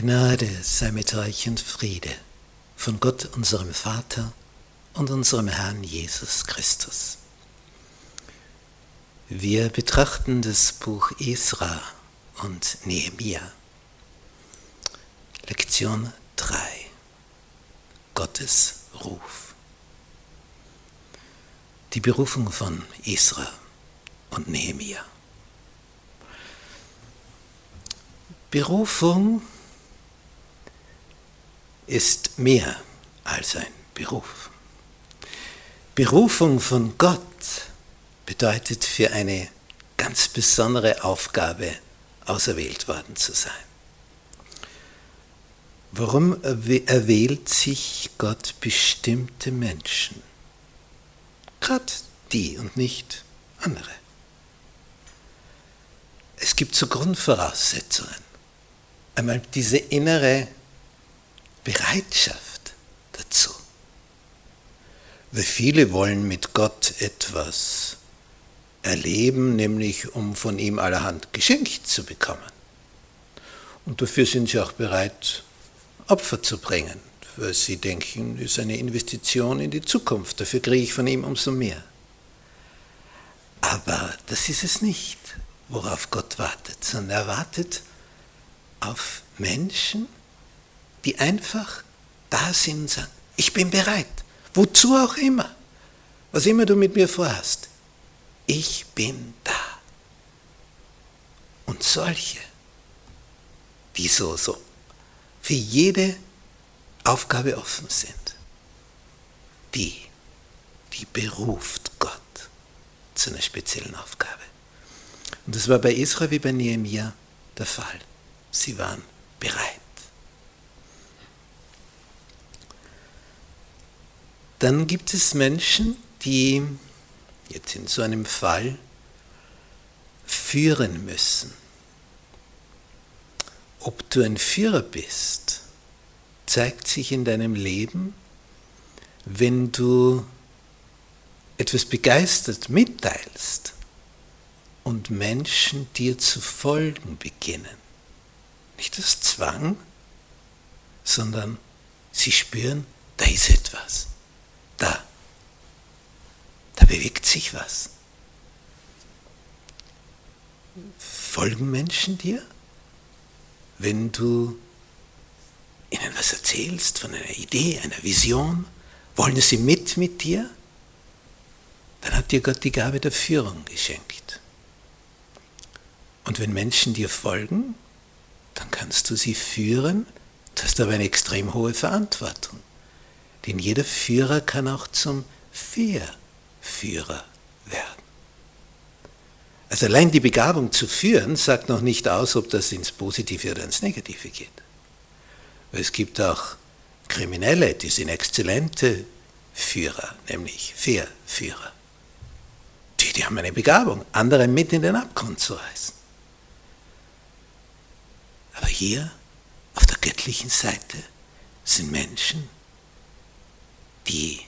Gnade sei mit euch und Friede von Gott, unserem Vater und unserem Herrn Jesus Christus. Wir betrachten das Buch Esra und Nehemia. Lektion 3. Gottes Ruf. Die Berufung von Esra und Nehemia. Berufung ist mehr als ein Beruf. Berufung von Gott bedeutet für eine ganz besondere Aufgabe auserwählt worden zu sein. Warum erwählt sich Gott bestimmte Menschen? Gerade die und nicht andere. Es gibt so Grundvoraussetzungen. Einmal diese innere Bereitschaft dazu. Weil viele wollen mit Gott etwas erleben, nämlich um von ihm allerhand geschenkt zu bekommen. Und dafür sind sie auch bereit, Opfer zu bringen, weil sie denken, das ist eine Investition in die Zukunft, dafür kriege ich von ihm umso mehr. Aber das ist es nicht, worauf Gott wartet, sondern er wartet auf Menschen, die einfach da sind und sagen, ich bin bereit, wozu auch immer, was immer du mit mir vorhast, ich bin da. Und solche, die so, so für jede Aufgabe offen sind, die, die beruft Gott zu einer speziellen Aufgabe. Und das war bei Israel wie bei Nehemiah der Fall. Sie waren bereit. Dann gibt es Menschen, die jetzt in so einem Fall führen müssen. Ob du ein Führer bist, zeigt sich in deinem Leben, wenn du etwas begeistert mitteilst und Menschen dir zu folgen beginnen. Nicht aus Zwang, sondern sie spüren, da ist etwas da, da bewegt sich was. Folgen Menschen dir, wenn du ihnen was erzählst von einer Idee, einer Vision? Wollen sie mit mit dir? Dann hat dir Gott die Gabe der Führung geschenkt. Und wenn Menschen dir folgen, dann kannst du sie führen, du hast aber eine extrem hohe Verantwortung. Denn jeder Führer kann auch zum Verführer werden. Also allein die Begabung zu führen sagt noch nicht aus, ob das ins Positive oder ins Negative geht. Weil es gibt auch Kriminelle, die sind exzellente Führer, nämlich Verführer. Die, die haben eine Begabung, andere mit in den Abgrund zu reißen. Aber hier auf der göttlichen Seite sind Menschen, die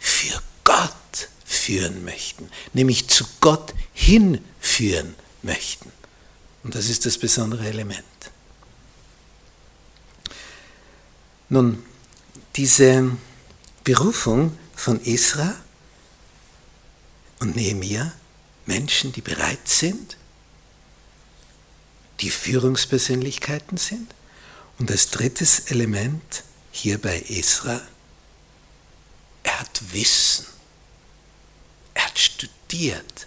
für Gott führen möchten, nämlich zu Gott hinführen möchten. Und das ist das besondere Element. Nun, diese Berufung von Esra und Nehemiah, Menschen, die bereit sind, die Führungspersönlichkeiten sind. Und als drittes Element hier bei Esra er hat Wissen. Er hat studiert.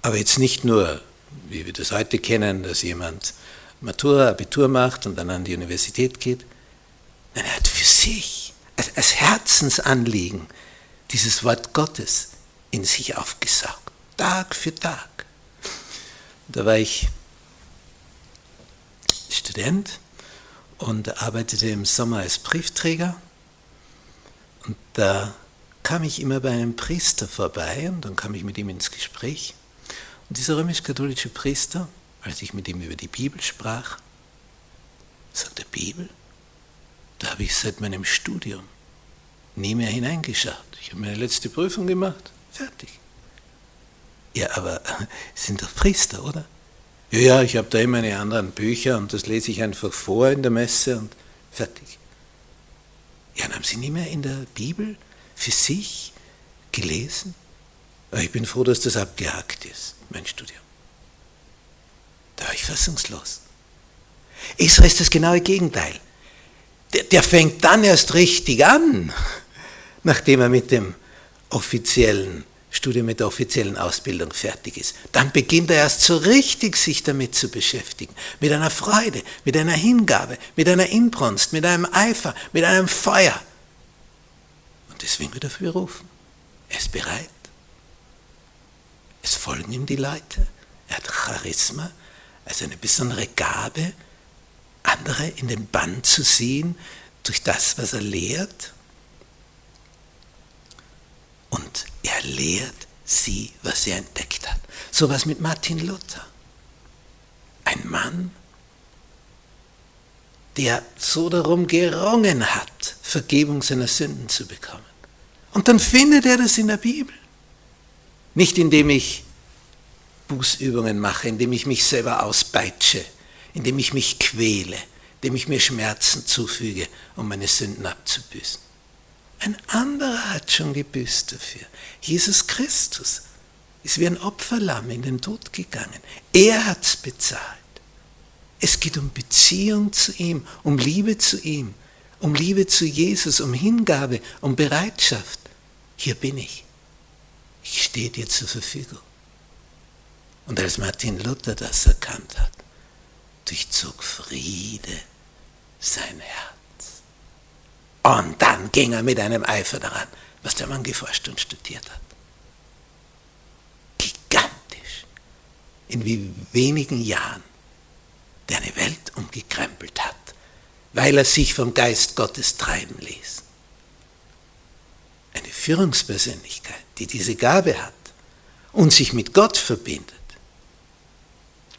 Aber jetzt nicht nur, wie wir das heute kennen, dass jemand Matura, Abitur macht und dann an die Universität geht. Nein, er hat für sich als Herzensanliegen dieses Wort Gottes in sich aufgesaugt, Tag für Tag. Da war ich Student und arbeitete im Sommer als Briefträger und da kam ich immer bei einem Priester vorbei und dann kam ich mit ihm ins Gespräch. Und dieser römisch-katholische Priester, als ich mit ihm über die Bibel sprach, sagte, Bibel? Da habe ich seit meinem Studium nie mehr hineingeschaut. Ich habe meine letzte Prüfung gemacht, fertig. Ja, aber Sie sind doch Priester, oder? Ja, ja, ich habe da immer meine anderen Bücher und das lese ich einfach vor in der Messe und fertig. Ja, haben Sie nie mehr in der Bibel für sich gelesen? Ich bin froh, dass das abgehakt ist, mein Studium. Da war ich fassungslos. Israel ist das genaue Gegenteil. Der, der fängt dann erst richtig an, nachdem er mit dem offiziellen Studium, mit der offiziellen Ausbildung fertig ist. Dann beginnt er erst so richtig sich damit zu beschäftigen. Mit einer Freude, mit einer Hingabe, mit einer Inbrunst, mit einem Eifer, mit einem Feuer. Und deswegen wird er berufen. Er ist bereit. Es folgen ihm die Leute. Er hat Charisma, also eine besondere Gabe, andere in den Bann zu ziehen durch das, was er lehrt. Und er lehrt sie, was er entdeckt hat. So was mit Martin Luther. Ein Mann, der so darum gerungen hat, Vergebung seiner Sünden zu bekommen. Und dann findet er das in der Bibel. Nicht indem ich Bußübungen mache, indem ich mich selber auspeitsche, indem ich mich quäle, indem ich mir Schmerzen zufüge, um meine Sünden abzubüßen. Ein anderer hat schon gebüßt dafür. Jesus Christus ist wie ein Opferlamm in den Tod gegangen. Er hat es bezahlt. Es geht um Beziehung zu ihm, um Liebe zu ihm, um Liebe zu Jesus, um Hingabe, um Bereitschaft. Hier bin ich. Ich stehe dir zur Verfügung. Und als Martin Luther das erkannt hat, durchzog Friede sein Herz. Und dann ging er mit einem Eifer daran, was der Mann geforscht und studiert hat. Gigantisch. In wie wenigen Jahren der eine Welt umgekrempelt hat, weil er sich vom Geist Gottes treiben ließ. Eine Führungspersönlichkeit, die diese Gabe hat und sich mit Gott verbindet,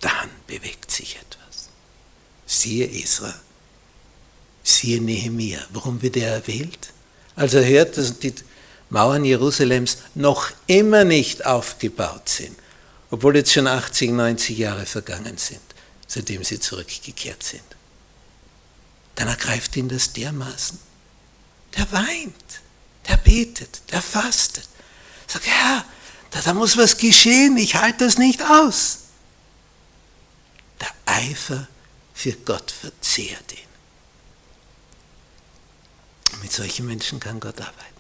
dann bewegt sich etwas. Siehe Israel, siehe Nehemia. Warum wird er erwählt? Als er hört, dass die Mauern Jerusalems noch immer nicht aufgebaut sind, obwohl jetzt schon 80, 90 Jahre vergangen sind, seitdem sie zurückgekehrt sind. Dann ergreift ihn das dermaßen. Der weint, der betet, der fastet. Sagt, Herr, da, da muss was geschehen, ich halte das nicht aus. Der Eifer für Gott verzehrt ihn. Mit solchen Menschen kann Gott arbeiten.